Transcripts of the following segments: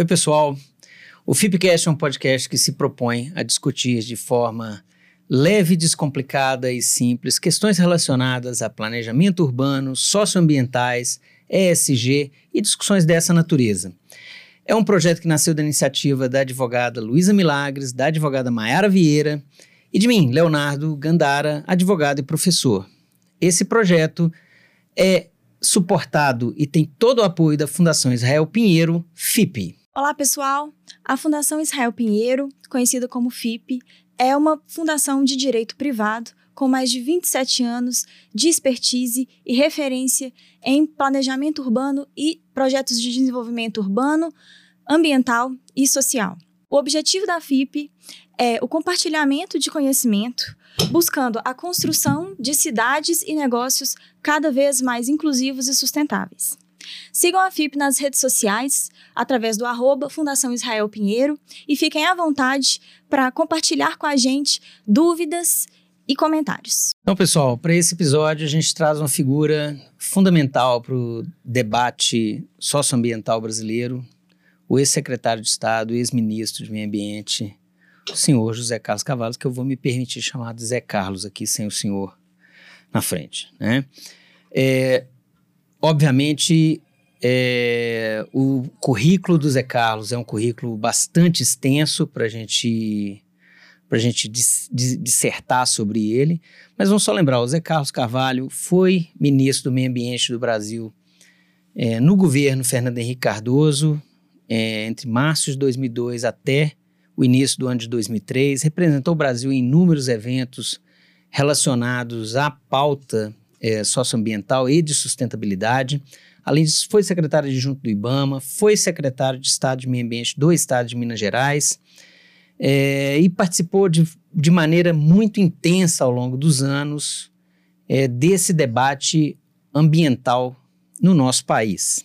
Oi, pessoal. O FIPcast é um podcast que se propõe a discutir de forma leve, descomplicada e simples questões relacionadas a planejamento urbano, socioambientais, ESG e discussões dessa natureza. É um projeto que nasceu da iniciativa da advogada Luísa Milagres, da advogada Maiara Vieira e de mim, Leonardo Gandara, advogado e professor. Esse projeto é suportado e tem todo o apoio da Fundação Israel Pinheiro, FIP. Olá, pessoal. A Fundação Israel Pinheiro, conhecida como FIP, é uma fundação de direito privado com mais de 27 anos de expertise e referência em planejamento urbano e projetos de desenvolvimento urbano, ambiental e social. O objetivo da FIP é o compartilhamento de conhecimento, buscando a construção de cidades e negócios cada vez mais inclusivos e sustentáveis. Sigam a FIP nas redes sociais, através do arroba Fundação Israel Pinheiro, e fiquem à vontade para compartilhar com a gente dúvidas e comentários. Então, pessoal, para esse episódio a gente traz uma figura fundamental para o debate socioambiental brasileiro, o ex-secretário de Estado, ex-ministro de Meio Ambiente, o senhor José Carlos Cavalos, que eu vou me permitir chamar de Zé Carlos aqui, sem o senhor na frente. Né? É, obviamente, é, o currículo do Zé Carlos é um currículo bastante extenso para a gente a gente dis, dis, dissertar sobre ele, mas vamos só lembrar, o Zé Carlos Carvalho foi ministro do Meio Ambiente do Brasil é, no governo Fernando Henrique Cardoso, é, entre março de 2002 até o início do ano de 2003, representou o Brasil em inúmeros eventos relacionados à pauta é, socioambiental e de sustentabilidade. Além disso, foi secretário adjunto do IBAMA, foi secretário de Estado de Meio Ambiente do Estado de Minas Gerais é, e participou de, de maneira muito intensa ao longo dos anos é, desse debate ambiental no nosso país.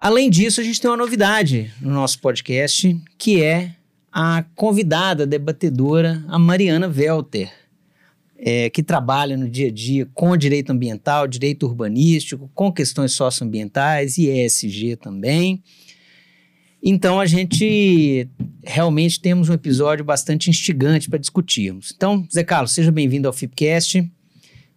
Além disso, a gente tem uma novidade no nosso podcast, que é a convidada debatedora, a Mariana Welter é, que trabalha no dia a dia com direito ambiental, direito urbanístico, com questões socioambientais e ESG também. Então a gente realmente temos um episódio bastante instigante para discutirmos. Então, Zé Carlos, seja bem-vindo ao Fipcast.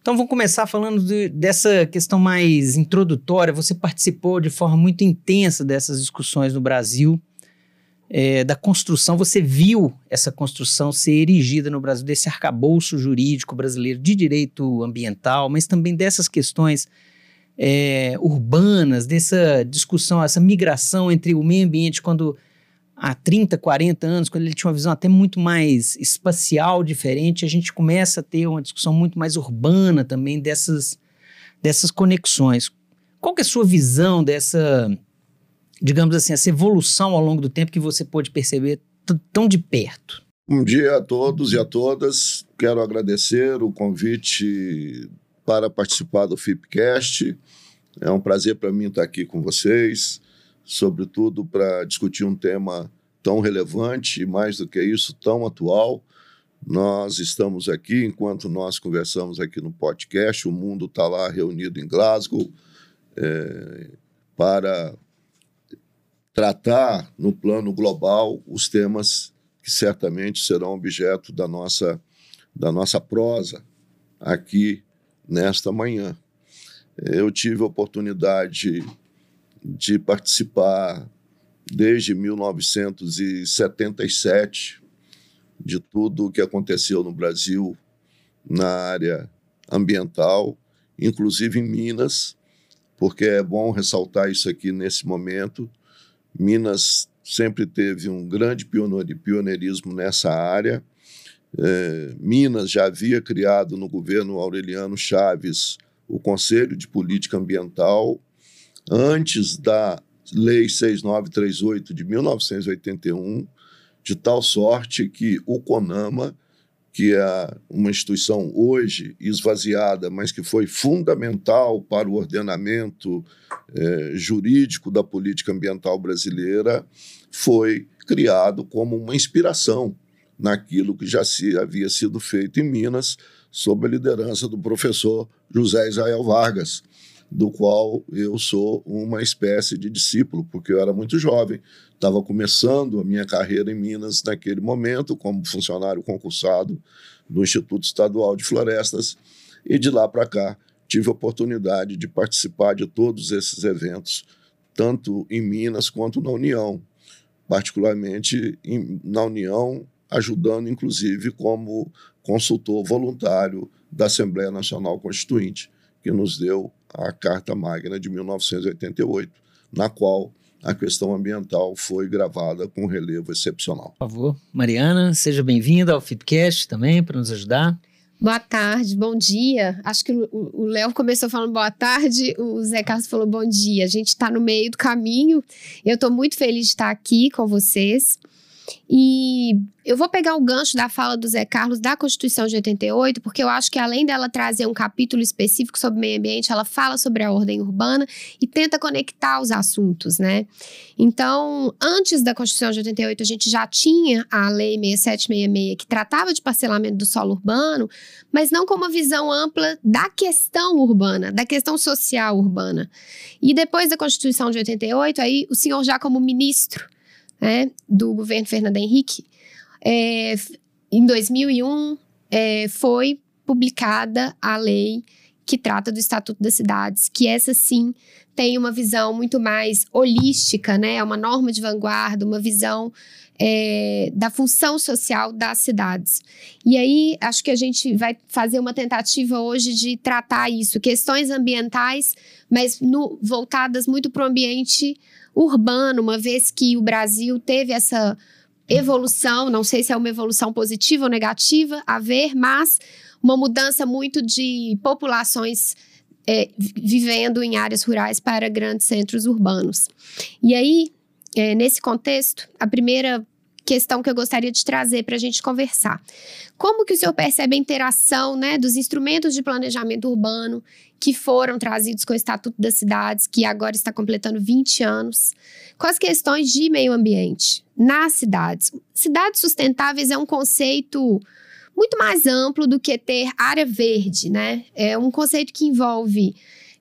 Então vamos começar falando de, dessa questão mais introdutória. Você participou de forma muito intensa dessas discussões no Brasil é, da construção, você viu essa construção ser erigida no Brasil, desse arcabouço jurídico brasileiro de direito ambiental, mas também dessas questões é, urbanas, dessa discussão, essa migração entre o meio ambiente quando há 30, 40 anos, quando ele tinha uma visão até muito mais espacial, diferente, a gente começa a ter uma discussão muito mais urbana também dessas, dessas conexões. Qual que é a sua visão dessa digamos assim, essa evolução ao longo do tempo que você pôde perceber tão de perto? Bom dia a todos e a todas. Quero agradecer o convite para participar do FIPcast. É um prazer para mim estar aqui com vocês, sobretudo para discutir um tema tão relevante e, mais do que isso, tão atual. Nós estamos aqui, enquanto nós conversamos aqui no podcast, o mundo está lá reunido em Glasgow é, para tratar no plano global os temas que certamente serão objeto da nossa, da nossa prosa aqui nesta manhã. Eu tive a oportunidade de participar desde 1977 de tudo o que aconteceu no Brasil na área ambiental, inclusive em Minas, porque é bom ressaltar isso aqui nesse momento Minas sempre teve um grande pioneirismo nessa área. É, Minas já havia criado no governo Aureliano Chaves o Conselho de Política Ambiental antes da Lei 6938 de 1981, de tal sorte que o CONAMA que é uma instituição hoje esvaziada, mas que foi fundamental para o ordenamento é, jurídico da política ambiental brasileira, foi criado como uma inspiração naquilo que já se, havia sido feito em Minas, sob a liderança do professor José Israel Vargas. do qual eu sou uma espécie de discípulo, porque eu era muito jovem, estava começando a minha carreira em Minas naquele momento, como funcionário concursado do Instituto Estadual de Florestas, e de lá para cá tive a oportunidade de participar de todos esses eventos, tanto em Minas quanto na União, particularmente em, na União, ajudando inclusive como consultor voluntário da Assembleia Nacional Constituinte, que nos deu a Carta Magna de 1988, na qual a questão ambiental foi gravada com relevo excepcional. Por favor, Mariana, seja bem-vinda ao Fitcast também para nos ajudar. Boa tarde, bom dia. Acho que o Léo começou falando boa tarde, o Zé Carlos falou bom dia. A gente está no meio do caminho. Eu estou muito feliz de estar aqui com vocês. E eu vou pegar o gancho da fala do Zé Carlos da Constituição de 88, porque eu acho que além dela trazer um capítulo específico sobre meio ambiente, ela fala sobre a ordem urbana e tenta conectar os assuntos, né? Então, antes da Constituição de 88, a gente já tinha a Lei 6766 que tratava de parcelamento do solo urbano, mas não com uma visão ampla da questão urbana, da questão social urbana. E depois da Constituição de 88, aí o senhor já como ministro né, do governo Fernando Henrique, é, em 2001 é, foi publicada a lei que trata do Estatuto das Cidades, que essa sim tem uma visão muito mais holística, né? É uma norma de vanguarda, uma visão é, da função social das cidades. E aí, acho que a gente vai fazer uma tentativa hoje de tratar isso, questões ambientais, mas no, voltadas muito para o ambiente urbano, uma vez que o Brasil teve essa evolução, não sei se é uma evolução positiva ou negativa a ver, mas uma mudança muito de populações é, vivendo em áreas rurais para grandes centros urbanos. E aí, é, nesse contexto, a primeira questão que eu gostaria de trazer para a gente conversar. Como que o senhor percebe a interação né, dos instrumentos de planejamento urbano que foram trazidos com o Estatuto das Cidades, que agora está completando 20 anos, com as questões de meio ambiente nas cidades? Cidades sustentáveis é um conceito muito mais amplo do que ter área verde, né? É um conceito que envolve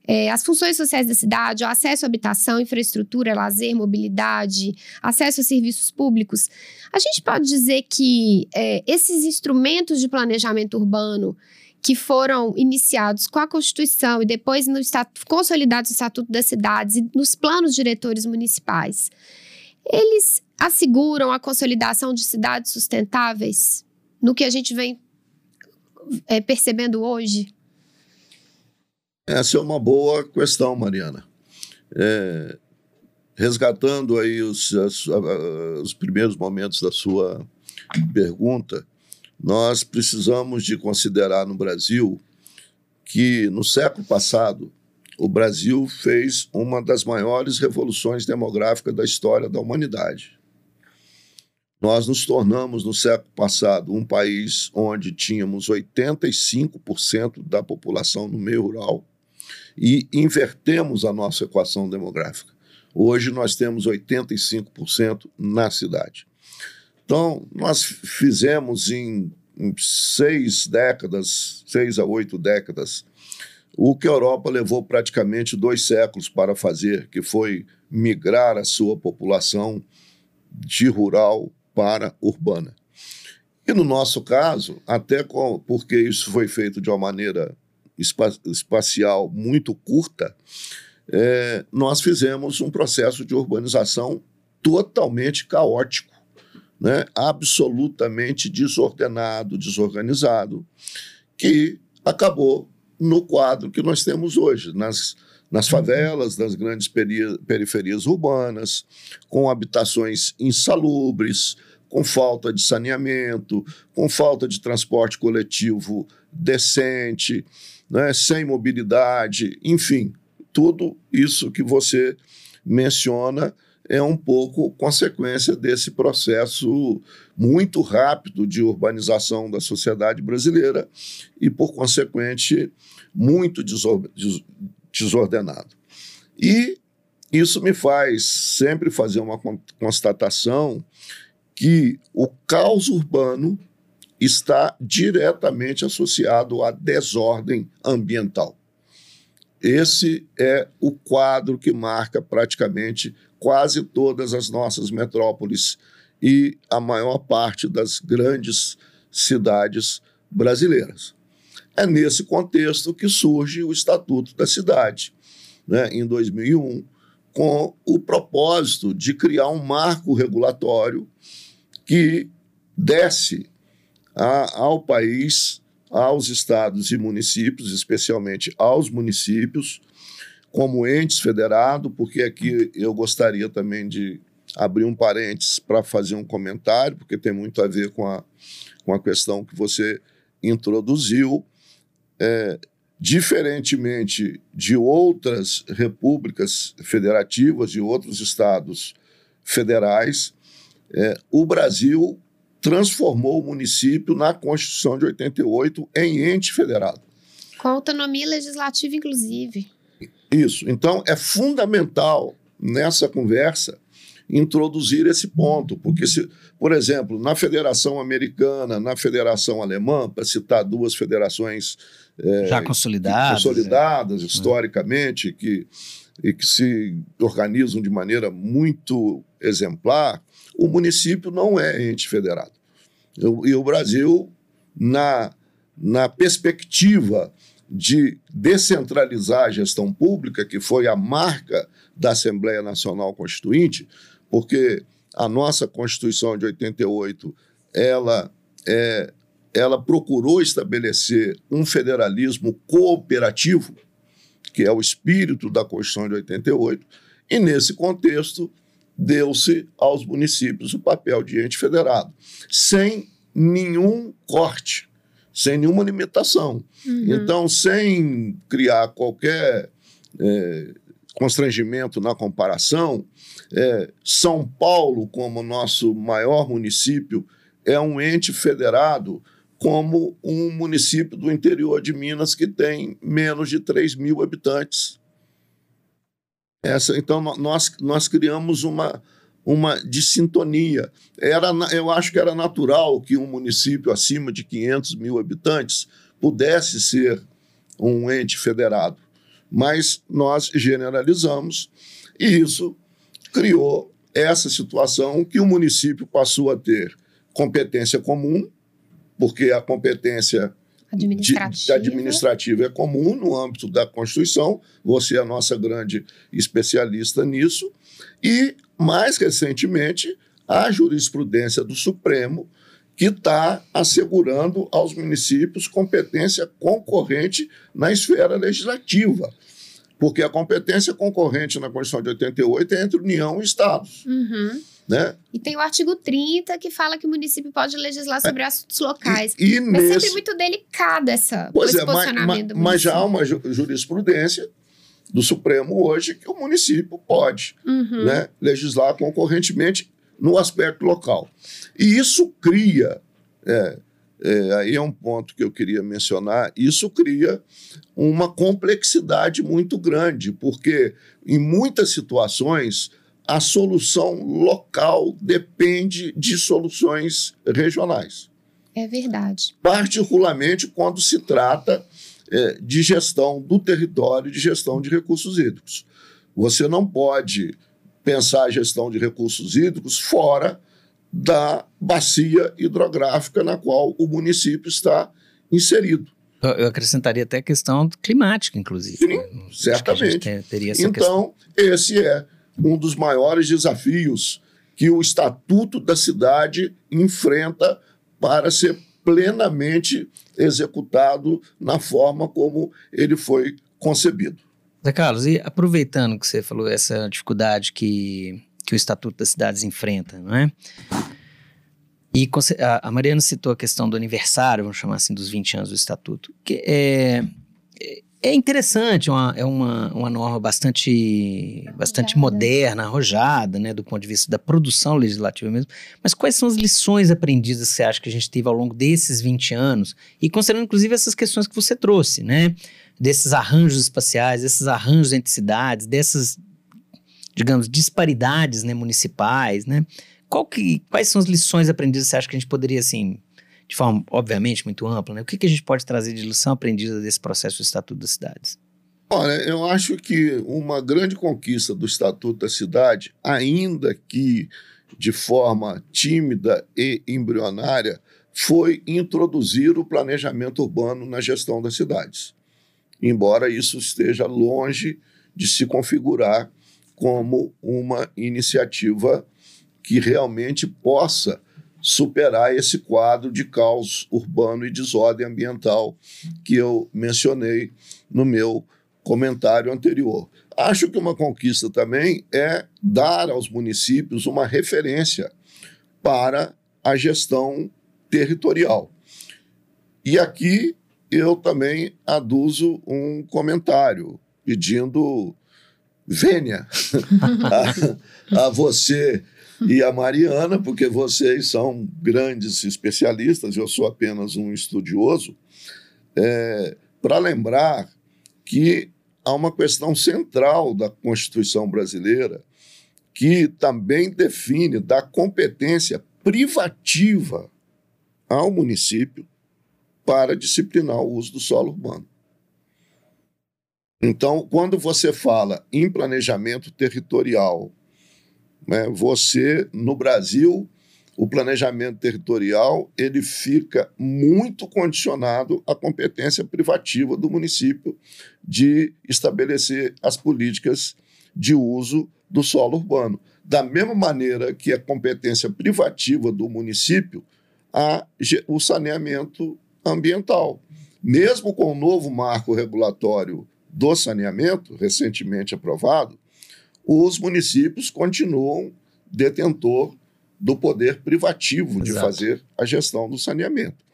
é, as funções sociais da cidade, o acesso à habitação, infraestrutura, lazer, mobilidade, acesso a serviços públicos. A gente pode dizer que é, esses instrumentos de planejamento urbano que foram iniciados com a Constituição e depois no estatuto, consolidados no Estatuto das Cidades e nos planos diretores municipais, eles asseguram a consolidação de cidades sustentáveis no que a gente vem é, percebendo hoje? Essa é uma boa questão, Mariana. É, resgatando aí os, as, os primeiros momentos da sua pergunta, nós precisamos de considerar no Brasil que no século passado o Brasil fez uma das maiores revoluções demográficas da história da humanidade. Nós nos tornamos no século passado um país onde tínhamos 85% da população no meio rural e invertemos a nossa equação demográfica. Hoje nós temos 85% na cidade. Então, nós fizemos em, em seis décadas, seis a oito décadas, o que a Europa levou praticamente dois séculos para fazer, que foi migrar a sua população de rural para urbana. E no nosso caso, até com, porque isso foi feito de uma maneira espa espacial muito curta, é, nós fizemos um processo de urbanização totalmente caótico, né? absolutamente desordenado, desorganizado, que acabou no quadro que nós temos hoje, nas, nas favelas, nas grandes peri periferias urbanas, com habitações insalubres, com falta de saneamento, com falta de transporte coletivo decente, né, sem mobilidade, enfim, tudo isso que você menciona é um pouco consequência desse processo muito rápido de urbanização da sociedade brasileira e, por consequente, muito desordenado. E isso me faz sempre fazer uma constatação que o caos urbano está diretamente associado à desordem ambiental. esse é o quadro que marca praticamente quase todas as nossas metrópoles e a maior parte das grandes cidades brasileiras. É nesse contexto que surge o Estatuto da Cidade, né, em 2001, com o propósito de criar um marco regulatório que desse a, ao país, aos estados e municípios, especialmente aos municípios, como entes federados, porque aqui eu gostaria também de abrir um parênteses para fazer um comentário, porque tem muito a ver com a, com a questão que você introduziu. É, diferentemente de outras repúblicas federativas e outros estados federais, é, o Brasil transformou o município na Constituição de 88 em ente federado. Com autonomia legislativa, inclusive. Isso. Então, é fundamental nessa conversa introduzir esse ponto, porque, se, por exemplo, na Federação Americana, na Federação Alemã, para citar duas federações é, já consolidadas, consolidadas é. historicamente, que, e que se organizam de maneira muito exemplar, o município não é ente federado. E o Brasil, na, na perspectiva de descentralizar a gestão pública, que foi a marca da Assembleia Nacional Constituinte, porque a nossa Constituição de 88 ela, é, ela procurou estabelecer um federalismo cooperativo, que é o espírito da Constituição de 88, e nesse contexto deu-se aos municípios o papel de ente federado, sem nenhum corte, sem nenhuma limitação. Uhum. Então, sem criar qualquer é, constrangimento na comparação, é, São Paulo, como nosso maior município, é um ente federado como um município do interior de Minas que tem menos de 3 mil habitantes. Essa, então, nós, nós criamos uma, uma dissintonia. Era, eu acho que era natural que um município acima de 500 mil habitantes pudesse ser um ente federado, mas nós generalizamos e isso criou essa situação que o município passou a ter competência comum, porque a competência administrativa. De, administrativa é comum no âmbito da Constituição, você é a nossa grande especialista nisso, e, mais recentemente, a jurisprudência do Supremo, que está assegurando aos municípios competência concorrente na esfera legislativa porque a competência concorrente na Constituição de 88 é entre União e Estados. Uhum. Né? E tem o artigo 30 que fala que o município pode legislar é. sobre é, assuntos locais. E, e mas nesse... sempre muito delicado essa, pois esse é, posicionamento mas, mas já há uma jurisprudência do Supremo hoje que o município pode uhum. né, legislar concorrentemente no aspecto local. E isso cria é, é, aí é um ponto que eu queria mencionar. Isso cria uma complexidade muito grande, porque em muitas situações a solução local depende de soluções regionais. É verdade. Particularmente quando se trata é, de gestão do território, de gestão de recursos hídricos. Você não pode pensar a gestão de recursos hídricos fora da bacia hidrográfica na qual o município está inserido. Eu acrescentaria até a questão climática, inclusive. Sim, certamente. Teria essa então, questão. esse é um dos maiores desafios que o Estatuto da Cidade enfrenta para ser plenamente executado na forma como ele foi concebido. Zé Carlos, e aproveitando que você falou essa dificuldade que que o Estatuto das Cidades enfrenta, não é? E a Mariana citou a questão do aniversário, vamos chamar assim, dos 20 anos do Estatuto, que é, é interessante, uma, é uma, uma norma bastante, bastante moderna, arrojada, né, do ponto de vista da produção legislativa mesmo. Mas quais são as lições aprendidas que você acha que a gente teve ao longo desses 20 anos? E considerando, inclusive, essas questões que você trouxe, né? Desses arranjos espaciais, desses arranjos entre cidades, dessas digamos, disparidades né, municipais, né? Qual que, quais são as lições aprendidas você acha que a gente poderia, assim, de forma, obviamente, muito ampla, né? O que, que a gente pode trazer de lição aprendida desse processo do Estatuto das Cidades? Olha, eu acho que uma grande conquista do Estatuto da Cidade, ainda que de forma tímida e embrionária, foi introduzir o planejamento urbano na gestão das cidades. Embora isso esteja longe de se configurar como uma iniciativa que realmente possa superar esse quadro de caos urbano e desordem ambiental que eu mencionei no meu comentário anterior. Acho que uma conquista também é dar aos municípios uma referência para a gestão territorial. E aqui eu também aduzo um comentário pedindo vênia a, a você e a Mariana, porque vocês são grandes especialistas, eu sou apenas um estudioso, é, para lembrar que há uma questão central da Constituição brasileira que também define da competência privativa ao município para disciplinar o uso do solo urbano. Então, quando você fala em planejamento territorial, né, você, no Brasil, o planejamento territorial ele fica muito condicionado à competência privativa do município de estabelecer as políticas de uso do solo urbano. Da mesma maneira que a competência privativa do município a, o saneamento ambiental. Mesmo com o novo marco regulatório do saneamento, recentemente aprovado, os municípios continuam detentor do poder privativo de fazer a gestão do saneamento.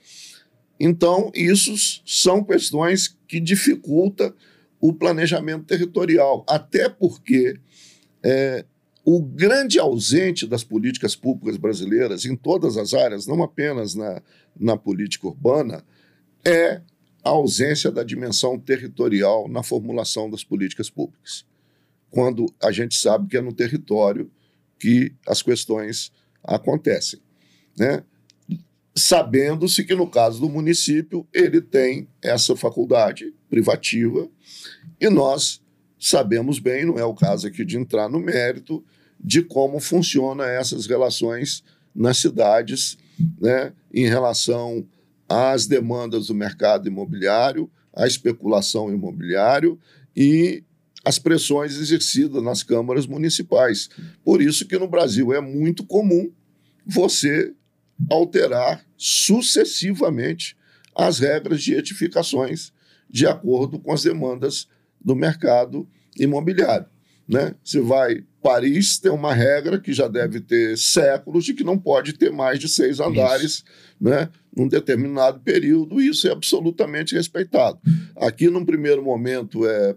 Então, isso são questões que dificultam o planejamento territorial, até porque é, o grande ausente das políticas públicas brasileiras, em todas as áreas, não apenas na, na política urbana, é a ausência da dimensão territorial na formulação das políticas públicas. Quando a gente sabe que é no território que as questões acontecem. Né? Sabendo-se que, no caso do município, ele tem essa faculdade privativa, e nós sabemos bem, não é o caso aqui de entrar no mérito, de como funcionam essas relações nas cidades, né, em relação às demandas do mercado imobiliário, à especulação imobiliário e as pressões exercidas nas câmaras municipais. Por isso que no Brasil é muito comum você alterar sucessivamente as regras de edificações de acordo com as demandas do mercado imobiliário. Né? Você vai. Paris tem uma regra que já deve ter séculos de que não pode ter mais de seis andares né, num determinado período, e isso é absolutamente respeitado. Aqui, num primeiro momento, é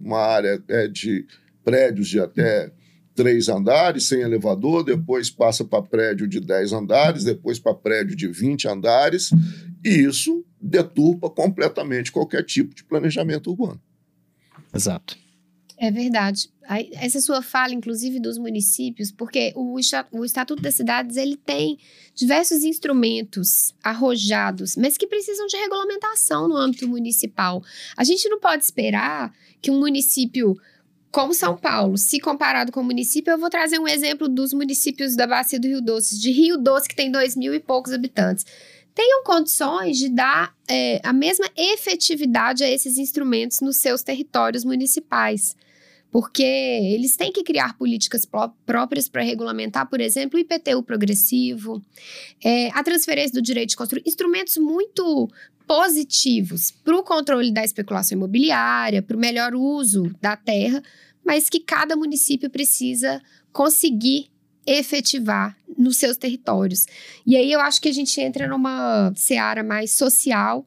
uma área é de prédios de até três andares, sem elevador, depois passa para prédio de 10 andares, depois para prédio de 20 andares, e isso deturpa completamente qualquer tipo de planejamento urbano. Exato. É verdade. Essa sua fala, inclusive, dos municípios, porque o, o Estatuto das Cidades ele tem diversos instrumentos arrojados, mas que precisam de regulamentação no âmbito municipal. A gente não pode esperar que um município como São Paulo, se comparado com o município, eu vou trazer um exemplo dos municípios da Bacia do Rio Doce, de Rio Doce, que tem dois mil e poucos habitantes. Tenham condições de dar é, a mesma efetividade a esses instrumentos nos seus territórios municipais. Porque eles têm que criar políticas próprias para regulamentar, por exemplo, o IPTU progressivo, é, a transferência do direito de construir, instrumentos muito positivos para o controle da especulação imobiliária, para o melhor uso da terra, mas que cada município precisa conseguir efetivar nos seus territórios. E aí eu acho que a gente entra numa seara mais social,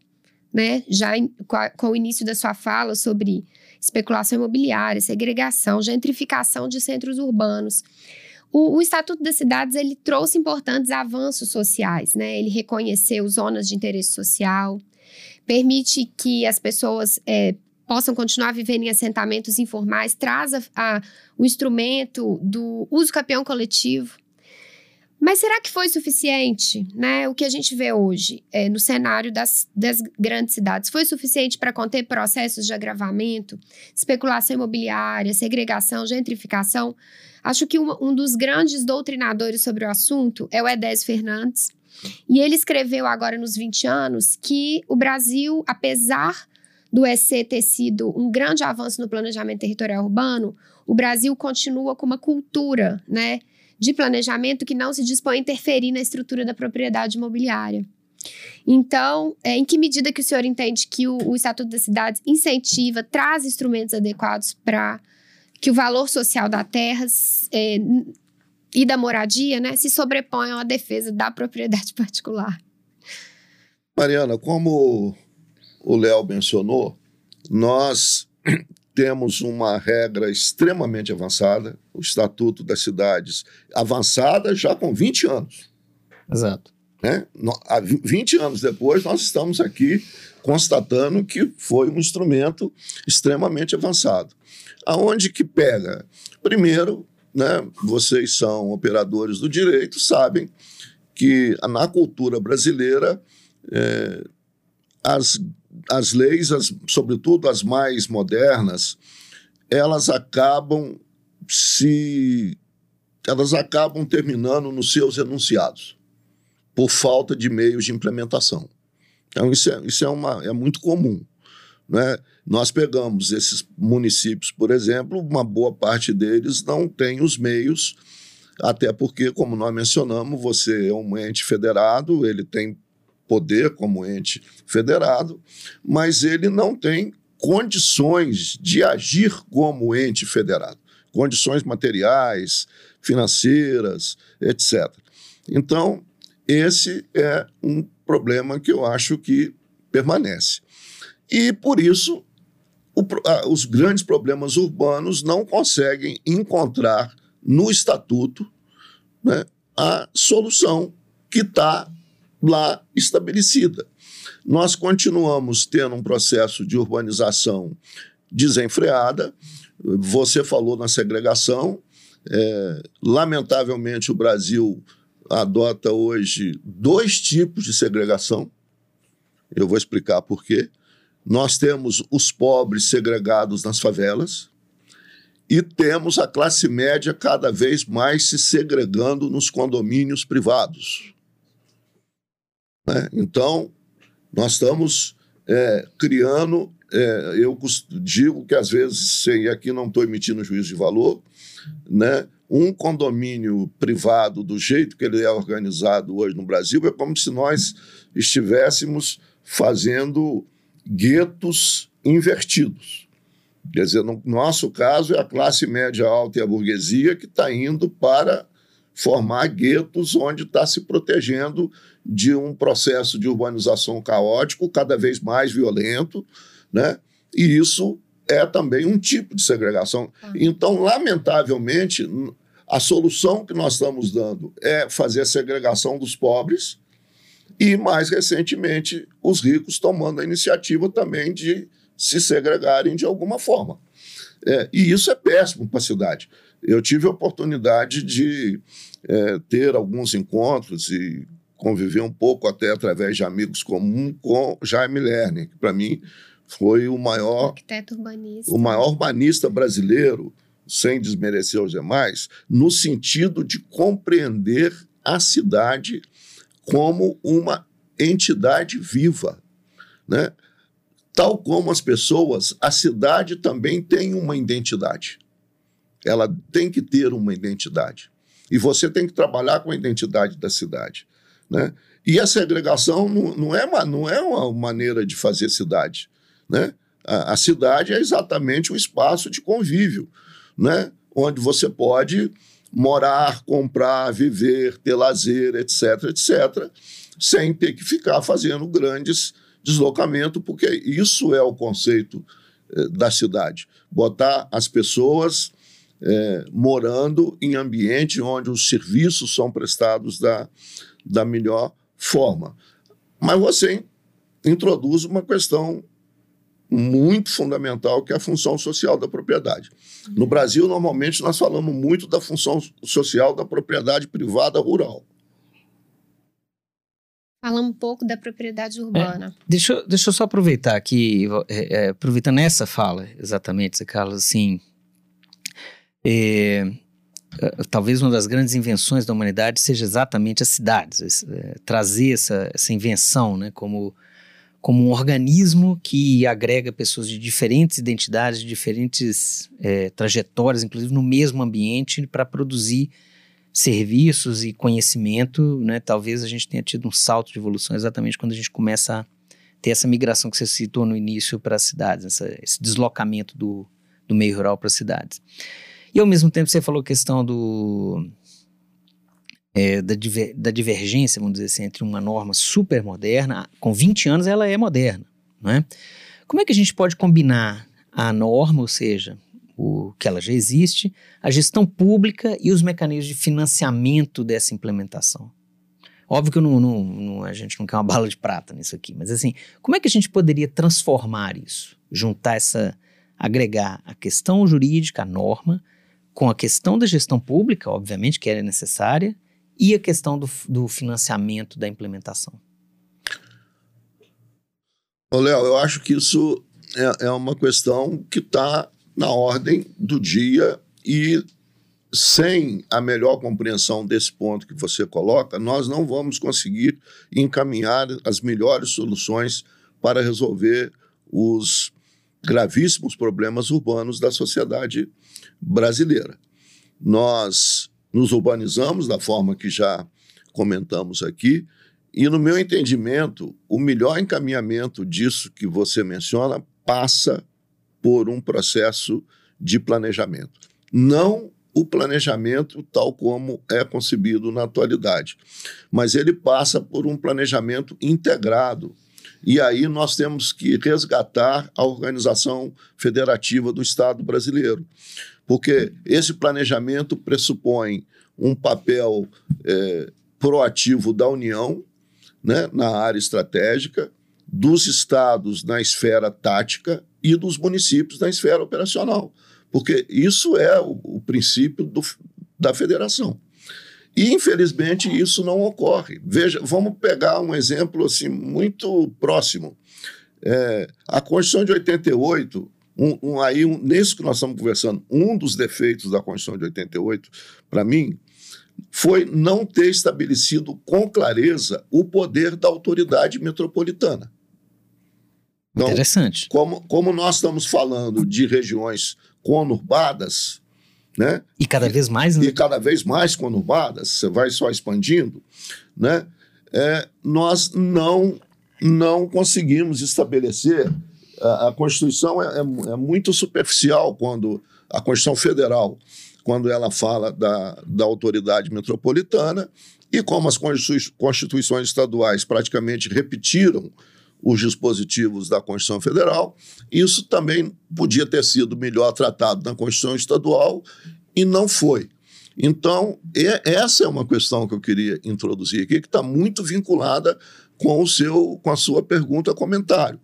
né? Já em, com, a, com o início da sua fala sobre especulação imobiliária, segregação, gentrificação de centros urbanos. O, o, Estatuto das Cidades ele trouxe importantes avanços sociais, né? Ele reconheceu zonas de interesse social, permite que as pessoas é, possam continuar vivendo em assentamentos informais, traz a, a, o instrumento do uso campeão coletivo. Mas será que foi suficiente? Né? O que a gente vê hoje é, no cenário das, das grandes cidades foi suficiente para conter processos de agravamento, especulação imobiliária, segregação, gentrificação? Acho que um, um dos grandes doutrinadores sobre o assunto é o Edésio Fernandes. E ele escreveu agora nos 20 anos que o Brasil, apesar do EC ter sido um grande avanço no planejamento territorial urbano, o Brasil continua com uma cultura, né? De planejamento que não se dispõe a interferir na estrutura da propriedade imobiliária. Então, é, em que medida que o senhor entende que o, o Estatuto das Cidades incentiva, traz instrumentos adequados para que o valor social da terra é, e da moradia né, se sobreponham à defesa da propriedade particular? Mariana, como o Léo mencionou, nós temos uma regra extremamente avançada, o Estatuto das Cidades, avançada já com 20 anos. Exato. Né? 20 anos depois, nós estamos aqui constatando que foi um instrumento extremamente avançado. Aonde que pega? Primeiro, né, vocês são operadores do direito, sabem que na cultura brasileira é, as as leis, as, sobretudo as mais modernas, elas acabam se elas acabam terminando nos seus enunciados por falta de meios de implementação. Então isso é, isso é, uma, é muito comum. Né? Nós pegamos esses municípios, por exemplo, uma boa parte deles não tem os meios, até porque, como nós mencionamos, você é um ente federado, ele tem poder como ente federado, mas ele não tem condições de agir como ente federado, condições materiais, financeiras, etc. Então, esse é um problema que eu acho que permanece. E, por isso, o, a, os grandes problemas urbanos não conseguem encontrar no estatuto né, a solução que está lá estabelecida. Nós continuamos tendo um processo de urbanização desenfreada. Você falou na segregação. É, lamentavelmente, o Brasil adota hoje dois tipos de segregação. Eu vou explicar por quê. Nós temos os pobres segregados nas favelas e temos a classe média cada vez mais se segregando nos condomínios privados. Né? Então, nós estamos é, criando. É, eu digo que às vezes, e aqui não estou emitindo juízo de valor, né? um condomínio privado, do jeito que ele é organizado hoje no Brasil, é como se nós estivéssemos fazendo guetos invertidos. Quer dizer, no nosso caso, é a classe média alta e a burguesia que está indo para formar guetos onde está se protegendo de um processo de urbanização caótico cada vez mais violento, né? E isso é também um tipo de segregação. Ah. Então, lamentavelmente, a solução que nós estamos dando é fazer a segregação dos pobres e, mais recentemente, os ricos tomando a iniciativa também de se segregarem de alguma forma. É, e isso é péssimo para a cidade. Eu tive a oportunidade de é, ter alguns encontros e conviver um pouco até através de amigos comuns com Jaime Lerner, que para mim foi o maior arquiteto urbanista. o maior urbanista brasileiro, sem desmerecer os demais, no sentido de compreender a cidade como uma entidade viva, né? Tal como as pessoas, a cidade também tem uma identidade. Ela tem que ter uma identidade. E você tem que trabalhar com a identidade da cidade. Né? E a segregação não, não, é, uma, não é uma maneira de fazer cidade. Né? A, a cidade é exatamente um espaço de convívio, né? onde você pode morar, comprar, viver, ter lazer, etc., etc., sem ter que ficar fazendo grandes deslocamentos, porque isso é o conceito eh, da cidade. Botar as pessoas é, morando em ambiente onde os serviços são prestados da, da melhor forma. Mas você introduz uma questão muito fundamental, que é a função social da propriedade. No Brasil, normalmente, nós falamos muito da função social da propriedade privada rural. Falando um pouco da propriedade urbana. É, deixa, eu, deixa eu só aproveitar aqui, é, é, aproveitando essa fala, exatamente, Zé Carlos, assim, é, é, talvez uma das grandes invenções da humanidade seja exatamente as cidades, é, trazer essa, essa invenção né, como, como um organismo que agrega pessoas de diferentes identidades, de diferentes trajetórias, inclusive no mesmo ambiente, para produzir serviços e conhecimento, né, talvez a gente tenha tido um salto de evolução exatamente quando a gente começa a ter essa migração que você citou no início para as cidades, essa, esse deslocamento do, do meio rural para as cidades. E ao mesmo tempo você falou a questão do, é, da, diver, da divergência, vamos dizer assim, entre uma norma super moderna, com 20 anos ela é moderna, não é? Como é que a gente pode combinar a norma, ou seja, o que ela já existe, a gestão pública e os mecanismos de financiamento dessa implementação. Óbvio que não, não, não, a gente não quer uma bala de prata nisso aqui, mas assim, como é que a gente poderia transformar isso? Juntar essa, agregar a questão jurídica, a norma, com a questão da gestão pública, obviamente, que é necessária, e a questão do, do financiamento da implementação. Léo, eu acho que isso é, é uma questão que está na ordem do dia e sem a melhor compreensão desse ponto que você coloca, nós não vamos conseguir encaminhar as melhores soluções para resolver os gravíssimos problemas urbanos da sociedade brasileira. Nós nos urbanizamos da forma que já comentamos aqui, e no meu entendimento, o melhor encaminhamento disso que você menciona passa por um processo de planejamento. Não o planejamento tal como é concebido na atualidade, mas ele passa por um planejamento integrado. E aí nós temos que resgatar a organização federativa do Estado brasileiro, porque esse planejamento pressupõe um papel é, proativo da União né, na área estratégica, dos estados na esfera tática e dos municípios na esfera operacional, porque isso é o, o princípio do, da federação. E, infelizmente, isso não ocorre. Veja, vamos pegar um exemplo assim muito próximo. É, a Constituição de 88, um, um, aí, um, nesse que nós estamos conversando, um dos defeitos da Constituição de 88, para mim, foi não ter estabelecido com clareza o poder da autoridade metropolitana. Então, Interessante. Como, como nós estamos falando de regiões conurbadas, né? E cada vez mais, né? E cada vez mais conurbadas, você vai só expandindo, né? É, nós não, não conseguimos estabelecer. A, a Constituição é, é, é, muito superficial quando a Constituição Federal, quando ela fala da, da autoridade metropolitana, e como as constituições estaduais praticamente repetiram os dispositivos da Constituição Federal. Isso também podia ter sido melhor tratado na Constituição Estadual e não foi. Então, essa é uma questão que eu queria introduzir aqui, que está muito vinculada com, o seu, com a sua pergunta, comentário.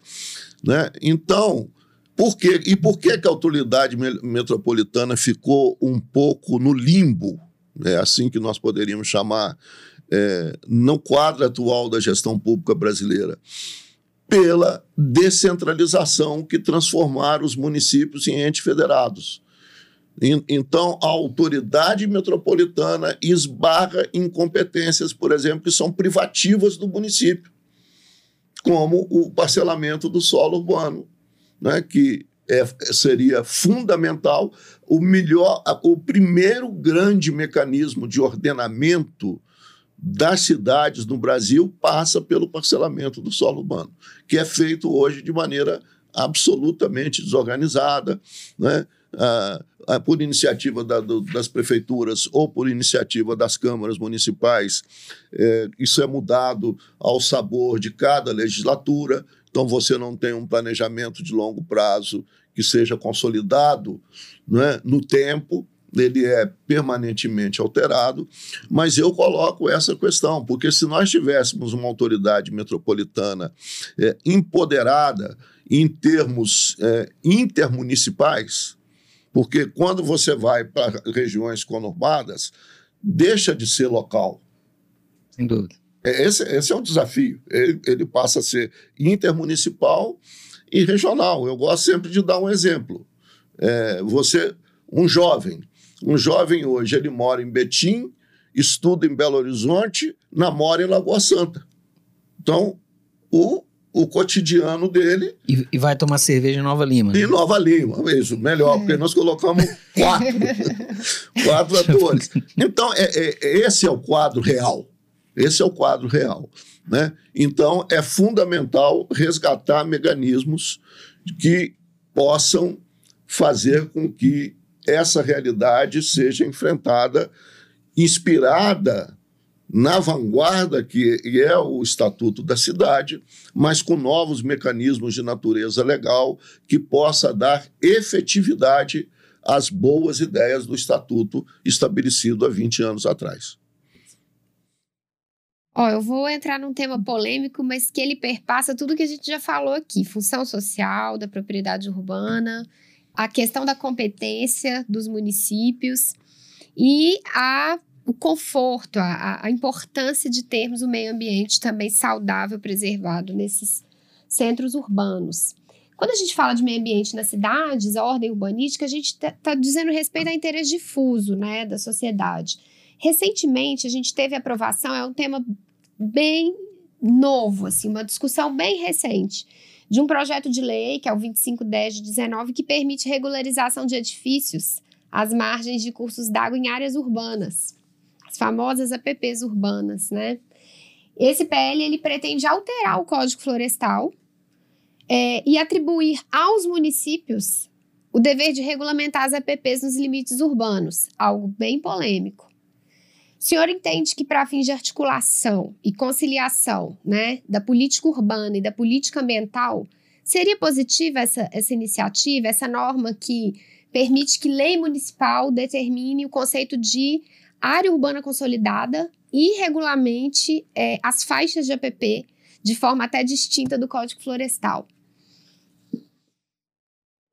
Né? Então, por quê? E por que, que a autoridade metropolitana ficou um pouco no limbo, é assim que nós poderíamos chamar, é, no quadro atual da gestão pública brasileira? Pela descentralização que transformaram os municípios em entes federados. Então, a autoridade metropolitana esbarra em competências, por exemplo, que são privativas do município, como o parcelamento do solo urbano, né, que é, seria fundamental, o melhor, o primeiro grande mecanismo de ordenamento das cidades no Brasil passa pelo parcelamento do solo urbano, que é feito hoje de maneira absolutamente desorganizada, né? Ah, ah, por iniciativa da, do, das prefeituras ou por iniciativa das câmaras municipais. É, isso é mudado ao sabor de cada legislatura, então você não tem um planejamento de longo prazo que seja consolidado né, no tempo, ele é permanentemente alterado, mas eu coloco essa questão, porque se nós tivéssemos uma autoridade metropolitana é, empoderada em termos é, intermunicipais, porque quando você vai para regiões conurbadas, deixa de ser local. Sem dúvida. É, esse, esse é o desafio. Ele, ele passa a ser intermunicipal e regional. Eu gosto sempre de dar um exemplo. É, você, um jovem, um jovem hoje, ele mora em Betim, estuda em Belo Horizonte, namora em Lagoa Santa. Então, o, o cotidiano dele. E, e vai tomar cerveja em Nova Lima. Em Nova Lima, isso, melhor, é. porque nós colocamos quatro, quatro atores. Então, é, é, esse é o quadro real. Esse é o quadro real. Né? Então, é fundamental resgatar mecanismos que possam fazer com que essa realidade seja enfrentada, inspirada na vanguarda que é o Estatuto da Cidade, mas com novos mecanismos de natureza legal que possa dar efetividade às boas ideias do Estatuto estabelecido há 20 anos atrás. Ó, eu vou entrar num tema polêmico, mas que ele perpassa tudo que a gente já falou aqui: função social da propriedade urbana, a questão da competência dos municípios e a, o conforto, a, a importância de termos o meio ambiente também saudável, preservado nesses centros urbanos. Quando a gente fala de meio ambiente nas cidades, a ordem urbanística, a gente está tá dizendo respeito a interesse difuso né, da sociedade. Recentemente, a gente teve aprovação, é um tema bem novo, assim, uma discussão bem recente, de um projeto de lei, que é o 2510 de 19, que permite regularização de edifícios às margens de cursos d'água em áreas urbanas, as famosas APPs urbanas, né? Esse PL ele pretende alterar o Código Florestal é, e atribuir aos municípios o dever de regulamentar as APPs nos limites urbanos, algo bem polêmico. O senhor entende que, para fins de articulação e conciliação né, da política urbana e da política ambiental, seria positiva essa, essa iniciativa, essa norma que permite que lei municipal determine o conceito de área urbana consolidada e regulamente é, as faixas de APP de forma até distinta do Código Florestal?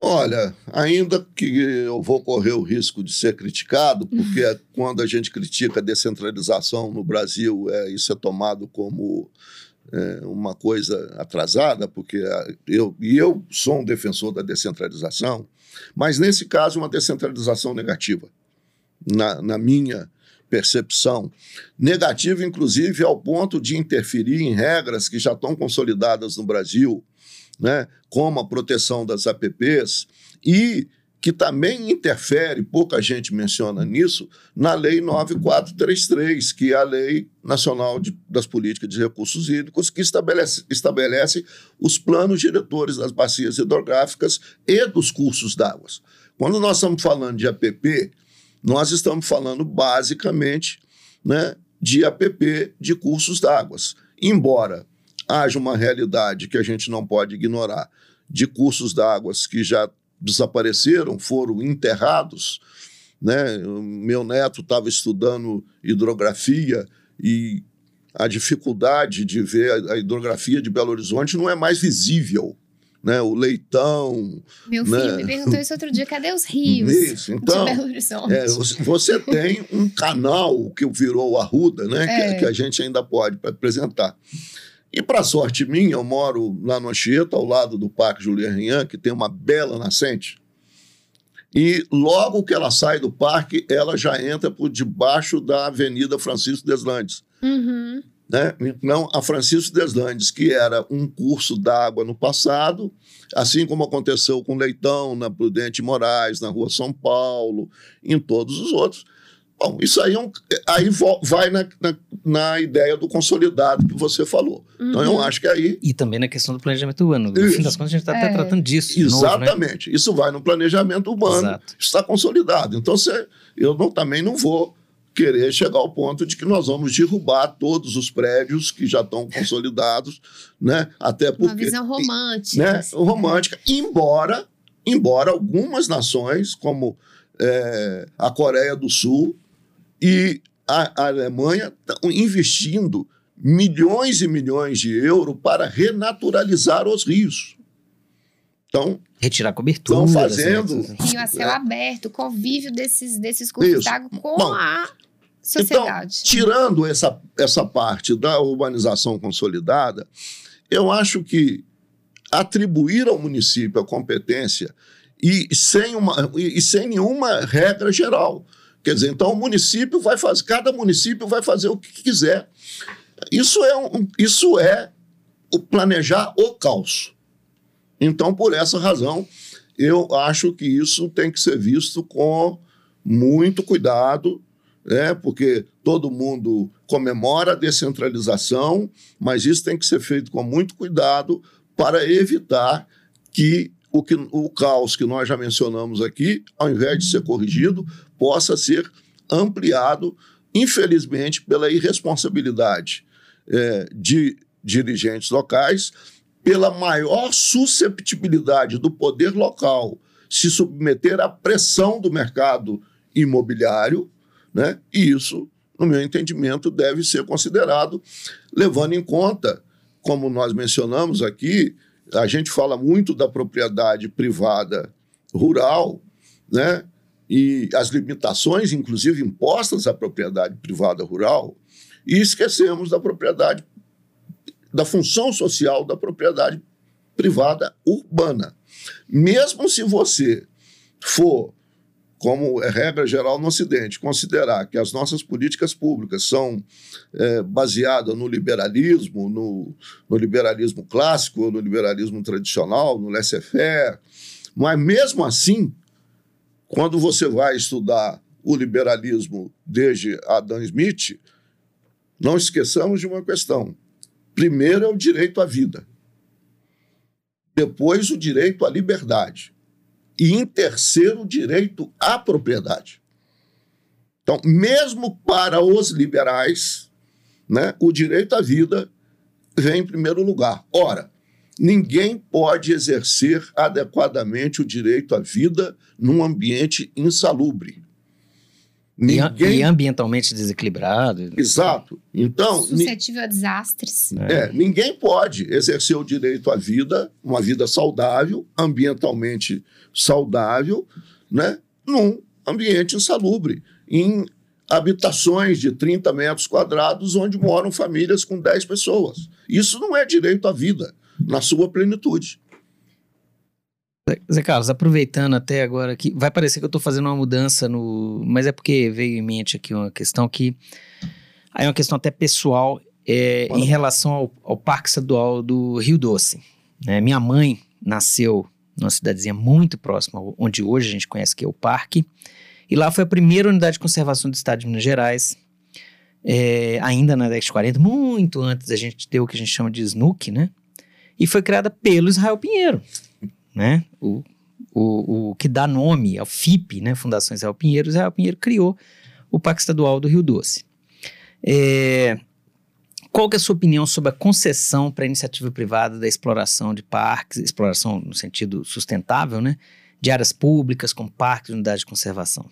Olha, ainda que eu vou correr o risco de ser criticado, porque uhum. quando a gente critica a descentralização no Brasil, é, isso é tomado como é, uma coisa atrasada, porque eu, e eu sou um defensor da descentralização, mas nesse caso, uma descentralização negativa, na, na minha percepção. Negativa, inclusive, ao ponto de interferir em regras que já estão consolidadas no Brasil né, como a proteção das APPs, e que também interfere, pouca gente menciona nisso, na Lei 9433, que é a Lei Nacional de, das Políticas de Recursos Hídricos, que estabelece, estabelece os planos diretores das bacias hidrográficas e dos cursos d'água. Quando nós estamos falando de APP, nós estamos falando basicamente né, de APP de cursos d'água. Embora haja uma realidade que a gente não pode ignorar de cursos d'águas que já desapareceram, foram enterrados. Né? Meu neto estava estudando hidrografia e a dificuldade de ver a hidrografia de Belo Horizonte não é mais visível. Né, o leitão. Meu né? filho me perguntou isso outro dia: cadê os rios isso. Então, de Belo Horizonte? É, você tem um canal que virou o Arruda, né, é. que, que, a gente ainda pode apresentar. E, para sorte minha, eu moro lá no Anchieta, ao lado do Parque Julien Rian, que tem uma bela nascente. E logo que ela sai do parque, ela já entra por debaixo da Avenida Francisco Deslandes. Uhum. Né? Então, a Francisco Deslandes, que era um curso d'água no passado, assim como aconteceu com Leitão, na Prudente Moraes, na Rua São Paulo, em todos os outros, Bom, isso aí, é um, aí vai na, na, na, ideia do consolidado que você falou. Uhum. Então, eu uhum. acho que aí... E também na questão do planejamento urbano. No isso. fim das contas, a gente está é. até tratando disso. Exatamente. Novo, né? Isso vai no planejamento urbano. Exato. Está consolidado. Então, você, eu não, também não vou querer chegar ao ponto de que nós vamos derrubar todos os prédios que já estão consolidados, né? Até porque... Uma visão romântica. Né? Assim, romântica. Embora, embora algumas nações, como... É, a Coreia do Sul e a, Alemanha está investindo milhões e milhões de euros para renaturalizar os rios. Então, retirar cobertura. Estão fazendo. Rio a céu é. aberto, convívio desses, desses cursos d'água com Bom, a sociedade. Então, tirando essa, essa parte da urbanização consolidada, eu acho que atribuir ao município a competência e sem, uma, e sem nenhuma regra geral. Quer dizer, então o município vai fazer, cada município vai fazer o que quiser. Isso é, um, isso é o planejar o caos. Então, por essa razão, eu acho que isso tem que ser visto com muito cuidado, né? porque todo mundo comemora a descentralização, mas isso tem que ser feito com muito cuidado para evitar que o, que, o caos que nós já mencionamos aqui, ao invés de ser corrigido, possa ser ampliado, infelizmente, pela irresponsabilidade é, de dirigentes locais, pela maior susceptibilidade do poder local se submeter à pressão do mercado imobiliário, né? e isso, no meu entendimento, deve ser considerado, levando em conta, como nós mencionamos aqui, a gente fala muito da propriedade privada rural, né? E as limitações, inclusive impostas à propriedade privada rural, e esquecemos da propriedade, da função social da propriedade privada urbana. Mesmo se você for como é regra geral no Ocidente, considerar que as nossas políticas públicas são é, baseadas no liberalismo, no, no, liberalismo clássico, no liberalismo tradicional, no laissez-faire, mas mesmo assim, quando você vai estudar o liberalismo desde Adam Smith, não esqueçamos de uma questão. Primeiro é o direito à vida, depois o direito à liberdade e, em terceiro, o direito à propriedade. Então, mesmo para os liberais, né, o direito à vida vem em primeiro lugar. Ora, ninguém pode exercer adequadamente o direito à vida num ambiente insalubre. Ninguém... E ambientalmente desequilibrado. Exato. Então. Suscetível a desastres. É. é, ninguém pode exercer o direito à vida, uma vida saudável, ambientalmente saudável, né, num ambiente insalubre, em habitações de 30 metros quadrados, onde moram famílias com 10 pessoas. Isso não é direito à vida, na sua plenitude. Zé Carlos, aproveitando até agora que vai parecer que eu estou fazendo uma mudança no, mas é porque veio em mente aqui uma questão que aí é uma questão até pessoal é, em relação ao, ao, Parque Estadual do Rio Doce. Né? Minha mãe nasceu numa cidadezinha muito próxima, onde hoje a gente conhece que é o Parque, e lá foi a primeira unidade de conservação do Estado de Minas Gerais, é, ainda na década de 40, muito antes da gente ter o que a gente chama de SNUC, né? E foi criada pelo Israel Pinheiro né? O, o, o que dá nome ao FIP, né? Fundação Israel Pinheiro, Israel Pinheiro criou o Parque Estadual do Rio Doce. É, qual que é a sua opinião sobre a concessão para iniciativa privada da exploração de parques, exploração no sentido sustentável, né? De áreas públicas, como parques e unidades de conservação?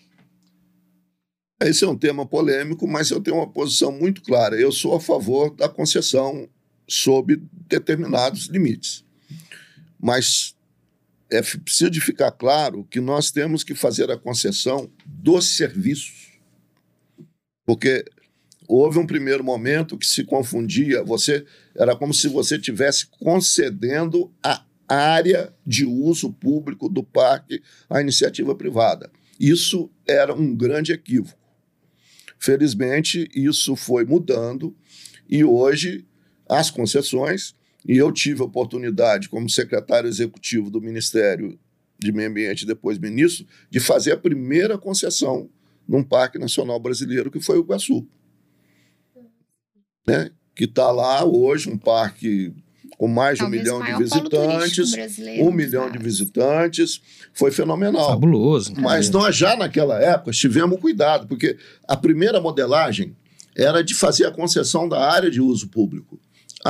Esse é um tema polêmico, mas eu tenho uma posição muito clara. Eu sou a favor da concessão sob determinados limites. Mas é preciso de ficar claro que nós temos que fazer a concessão dos serviços. Porque houve um primeiro momento que se confundia, você era como se você tivesse concedendo a área de uso público do parque à iniciativa privada. Isso era um grande equívoco. Felizmente, isso foi mudando e hoje as concessões e eu tive a oportunidade, como secretário executivo do Ministério de Meio Ambiente depois ministro, de fazer a primeira concessão num Parque Nacional Brasileiro, que foi o Iguaçu. Né? Que está lá hoje, um parque com mais de um milhão de visitantes, um milhão de visitantes, foi fenomenal. Fabuloso. Mas nós já naquela época tivemos cuidado, porque a primeira modelagem era de fazer a concessão da área de uso público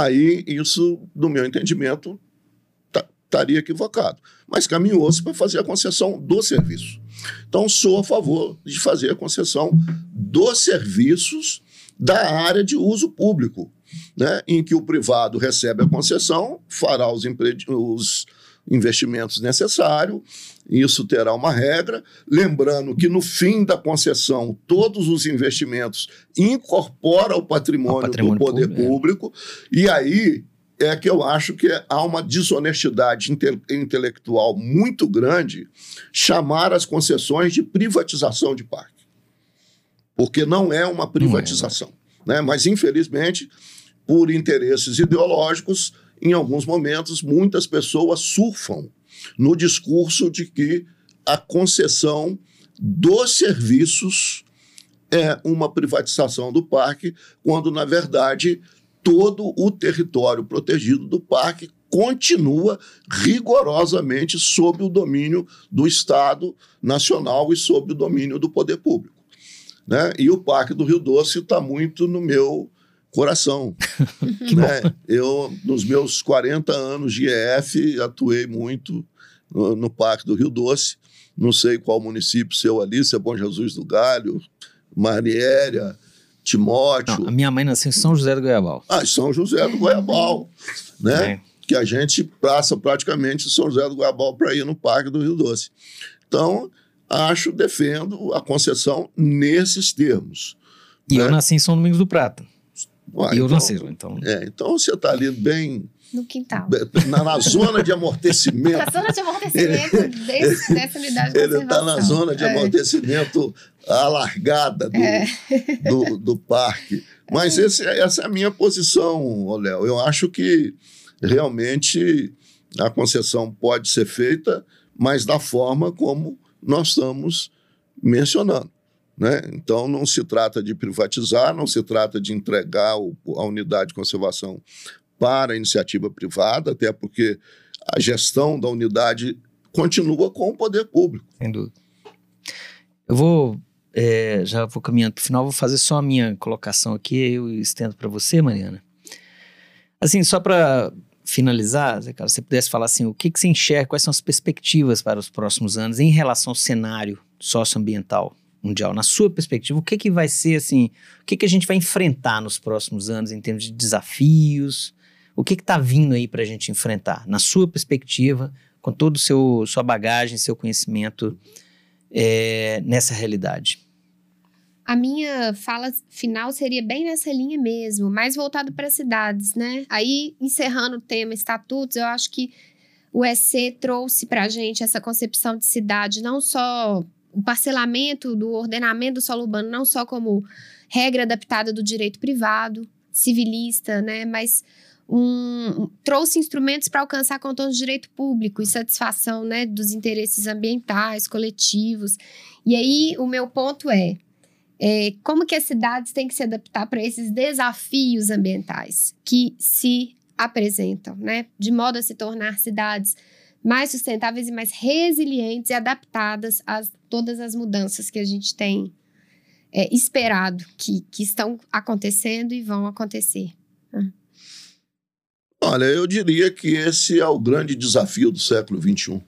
aí isso, no meu entendimento, estaria equivocado. Mas caminhou-se para fazer a concessão do serviço. Então, sou a favor de fazer a concessão dos serviços da área de uso público, né, em que o privado recebe a concessão, fará os, os, investimentos necessários, isso terá uma regra. Lembrando que no fim da concessão, todos os investimentos incorporam o patrimônio, o patrimônio do poder público, é. público e aí é que eu acho que há uma desonestidade inte intelectual muito grande chamar as concessões de privatização de parque. Porque não é uma privatização. É, né? Mas, infelizmente, por interesses ideológicos, em alguns momentos, muitas pessoas surfam no discurso de que a concessão dos serviços é uma privatização do parque, quando, na verdade, todo o território protegido do parque continua rigorosamente sob o domínio do Estado Nacional e sob o domínio do poder público. Né? E o Parque do Rio Doce está muito no meu coração. né? Eu, nos meus 40 anos de EF, atuei muito no, no, Parque do Rio Doce. Não sei qual município seu ali, se é Bom Jesus do Galho, Mariéria, Timóteo. Não, a minha mãe nasceu em São José do Goiabal. Ah, São José do Goiabal, né? É. Que a gente passa praticamente São José do Goiabal para ir no Parque do Rio Doce. Então, acho, defendo a concessão nesses termos. E né? eu nasci em São Domingos do Prata. Ah, e eu então, nasci, então. É, então você está ali bem no quintal. Na, na zona de amortecimento. na zona de amortecimento desse, dessa unidade de Ele está na zona de é. amortecimento alargada do, é. do, do, parque. Mas esse, essa é a minha posição, Léo. Eu acho que realmente a concessão pode ser feita, mas da forma como nós estamos mencionando. Né? Então, não se trata de privatizar, não se trata de entregar a unidade de conservação para a iniciativa privada, até porque a gestão da unidade continua com o poder público. Sem dúvida. Eu vou, é, já vou caminhando para o final, vou fazer só a minha colocação aqui, eu estendo para você, Mariana. Assim, só para finalizar, Zé você pudesse falar assim, o que, que você enxerga, quais são as perspectivas para os próximos anos em relação ao cenário socioambiental mundial? Na sua perspectiva, o que, que vai ser assim, o que, que a gente vai enfrentar nos próximos anos em termos de desafios, o que está vindo aí para a gente enfrentar? Na sua perspectiva, com toda a sua bagagem, seu conhecimento é, nessa realidade? A minha fala final seria bem nessa linha mesmo, mais voltado para as cidades, né? Aí, encerrando o tema estatutos, eu acho que o EC trouxe para a gente essa concepção de cidade, não só o parcelamento do ordenamento do solo urbano, não só como regra adaptada do direito privado, civilista, né? Mas um, trouxe instrumentos para alcançar contornos de direito público e satisfação né, dos interesses ambientais, coletivos. E aí, o meu ponto é, é como que as cidades têm que se adaptar para esses desafios ambientais que se apresentam, né? De modo a se tornar cidades mais sustentáveis e mais resilientes e adaptadas a todas as mudanças que a gente tem é, esperado, que, que estão acontecendo e vão acontecer. Olha, eu diria que esse é o grande desafio do século XXI.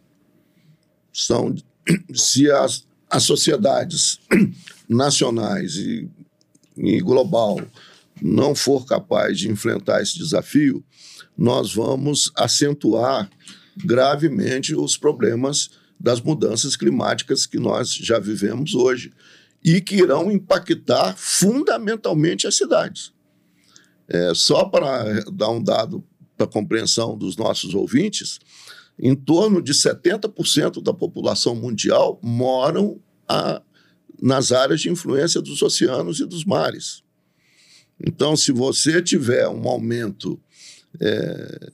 São, se as, as sociedades nacionais e, e global não for capaz de enfrentar esse desafio, nós vamos acentuar gravemente os problemas das mudanças climáticas que nós já vivemos hoje e que irão impactar fundamentalmente as cidades. É, só para dar um dado para compreensão dos nossos ouvintes, em torno de 70% da população mundial moram a, nas áreas de influência dos oceanos e dos mares. Então, se você tiver um aumento é,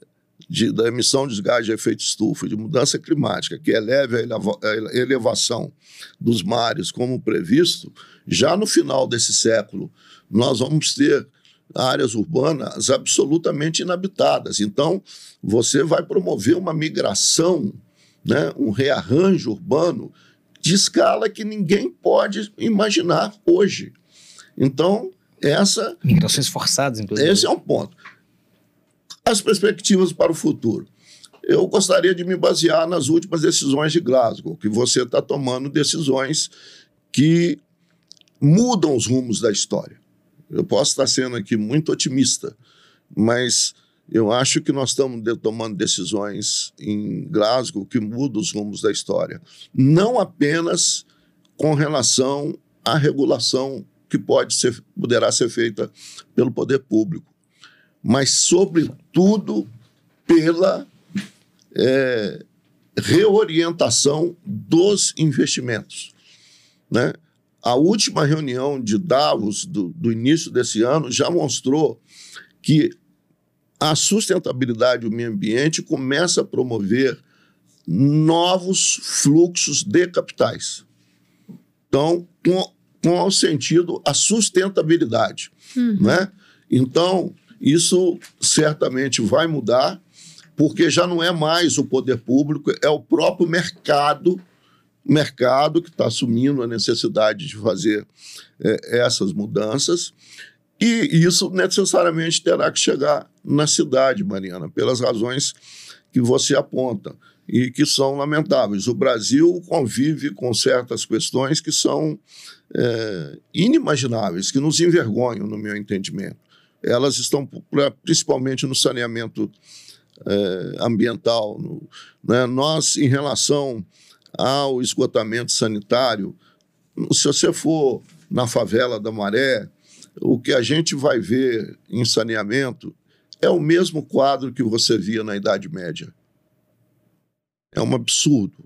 de, da emissão de gás de efeito estufa, de mudança climática, que eleve a, eleva, a elevação dos mares como previsto, já no final desse século, nós vamos ter áreas urbanas absolutamente inabitadas. Então, você vai promover uma migração, né, um rearranjo urbano de escala que ninguém pode imaginar hoje. Então, essa. Migrações forçadas, inclusive. Esse é um ponto. As perspectivas para o futuro. Eu gostaria de me basear nas últimas decisões de Glasgow, que você está tomando decisões que mudam os rumos da história. Eu posso estar sendo aqui muito otimista, mas eu acho que nós estamos de, tomando decisões em Glasgow que mudam os rumos da história. Não apenas com relação à regulação que pode ser, poderá ser feita pelo poder público, mas, sobretudo, pela é, reorientação dos investimentos. Né? A última reunião de Davos do, do início desse ano já mostrou que a sustentabilidade do meio ambiente começa a promover novos fluxos de capitais. Então, com, com o sentido a sustentabilidade, uhum. né? Então, isso certamente vai mudar, porque já não é mais o poder público, é o próprio mercado, mercado que está assumindo a necessidade de fazer é, essas mudanças. E isso necessariamente terá que chegar na cidade, Mariana, pelas razões que você aponta e que são lamentáveis. O Brasil convive com certas questões que são é, inimagináveis, que nos envergonham, no meu entendimento elas estão principalmente no saneamento é, ambiental. No, né? Nós, em relação ao esgotamento sanitário, se você for na favela da Maré, o que a gente vai ver em saneamento é o mesmo quadro que você via na Idade Média. É um absurdo,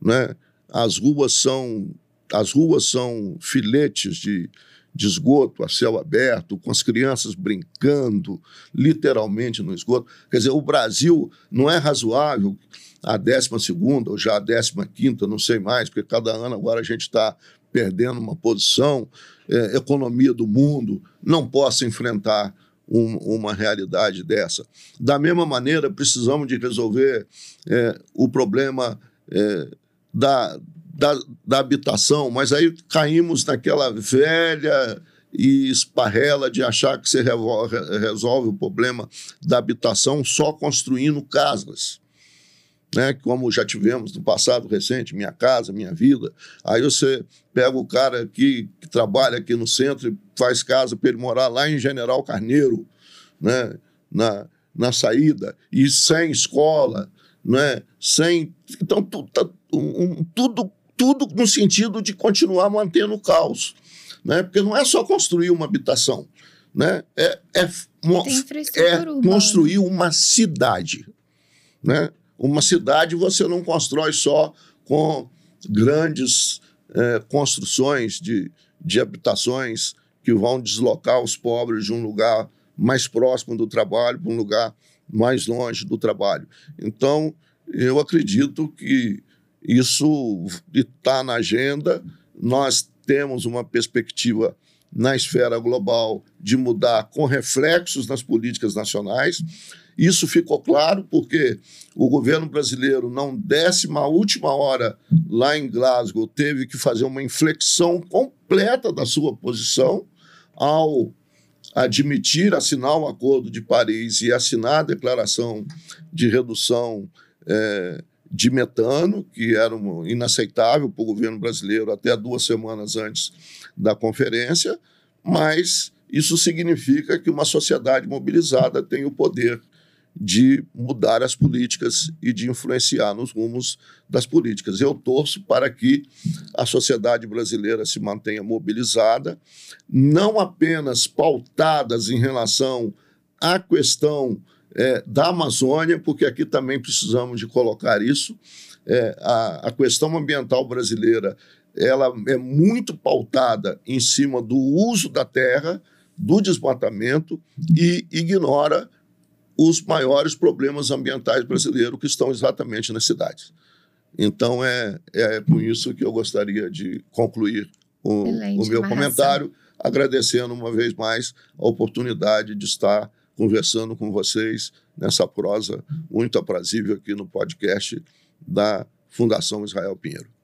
né? As ruas são as ruas são filetes de, de esgoto a céu aberto, com as crianças brincando literalmente no esgoto. Quer dizer, o Brasil não é razoável a 12 ou já a 15, não sei mais, porque cada ano agora a gente está perdendo uma posição, é, economia do mundo não possa enfrentar um, uma realidade dessa. Da mesma maneira, precisamos de resolver é, o problema é, da, da, da habitação, mas aí caímos naquela velha e esparrela de achar que você resolve o problema da habitação só construindo casas. Né, como já tivemos no passado recente, Minha Casa, Minha Vida. Aí você pega o cara aqui, que trabalha aqui no centro e faz casa para ele morar lá em General Carneiro, né, na, na saída, e sem escola, né, sem. Então, tá, um, tudo tudo no sentido de continuar mantendo o caos. Né? Porque não é só construir uma habitação, né? é, é, é construir uma cidade. Né? Uma cidade você não constrói só com grandes é, construções de, de habitações que vão deslocar os pobres de um lugar mais próximo do trabalho para um lugar mais longe do trabalho. Então, eu acredito que isso está na agenda. Nós temos uma perspectiva na esfera global de mudar com reflexos nas políticas nacionais. Isso ficou claro porque o governo brasileiro, não décima última hora lá em Glasgow, teve que fazer uma inflexão completa da sua posição ao admitir, assinar o Acordo de Paris e assinar a declaração de redução. É, de metano, que era inaceitável para o governo brasileiro até duas semanas antes da conferência, mas isso significa que uma sociedade mobilizada tem o poder de mudar as políticas e de influenciar nos rumos das políticas. Eu torço para que a sociedade brasileira se mantenha mobilizada, não apenas pautadas em relação à questão é, da Amazônia, porque aqui também precisamos de colocar isso. É, a, a questão ambiental brasileira ela é muito pautada em cima do uso da terra, do desmatamento e ignora os maiores problemas ambientais brasileiros que estão exatamente nas cidades. Então é, é com isso que eu gostaria de concluir o, o meu comentário, agradecendo uma vez mais a oportunidade de estar conversando com vocês nessa prosa muito aprazível aqui no podcast da Fundação Israel Pinheiro.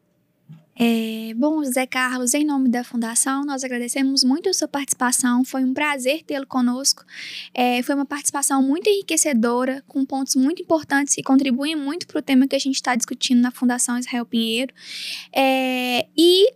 É, bom, José Carlos, em nome da Fundação, nós agradecemos muito a sua participação. Foi um prazer tê-lo conosco. É, foi uma participação muito enriquecedora, com pontos muito importantes que contribuem muito para o tema que a gente está discutindo na Fundação Israel Pinheiro. É, e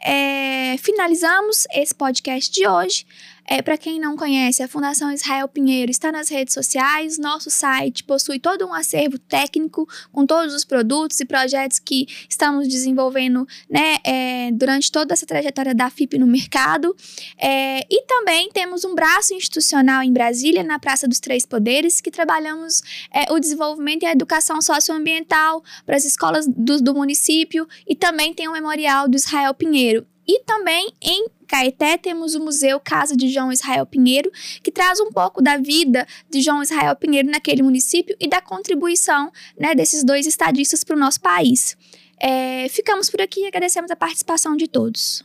é, finalizamos esse podcast de hoje É, Para quem não conhece, a Fundação Israel Pinheiro está nas redes sociais. Nosso site possui todo um acervo técnico com todos os produtos e projetos que estamos desenvolvendo né, é, durante toda essa trajetória da FIP no mercado. É, e também temos um braço institucional em Brasília, na Praça dos Três Poderes, que trabalhamos é, o desenvolvimento e a educação socioambiental para as escolas do, do município e também tem o Memorial do Israel Pinheiro. E também em Caeté temos o Museu Casa de João Israel Pinheiro, que traz um pouco da vida de João Israel Pinheiro naquele município e da contribuição né, desses dois estadistas para o nosso país. É, ficamos por aqui e agradecemos a participação de todos.